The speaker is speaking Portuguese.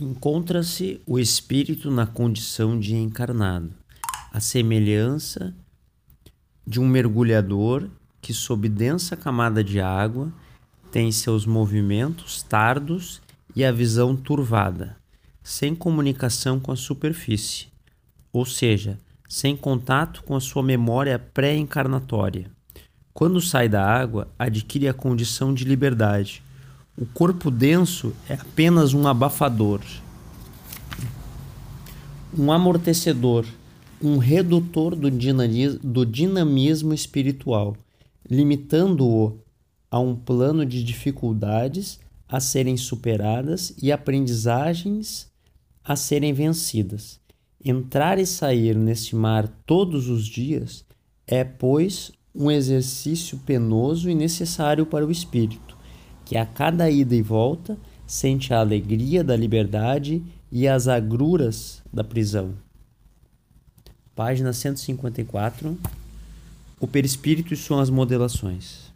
Encontra-se o espírito na condição de encarnado, a semelhança de um mergulhador que, sob densa camada de água, tem seus movimentos tardos e a visão turvada, sem comunicação com a superfície, ou seja, sem contato com a sua memória pré-encarnatória. Quando sai da água, adquire a condição de liberdade, o corpo denso é apenas um abafador, um amortecedor, um redutor do, do dinamismo espiritual, limitando-o a um plano de dificuldades a serem superadas e aprendizagens a serem vencidas. Entrar e sair neste mar todos os dias é, pois, um exercício penoso e necessário para o espírito que a cada ida e volta sente a alegria da liberdade e as agruras da prisão. Página 154. O perispírito e suas modelações.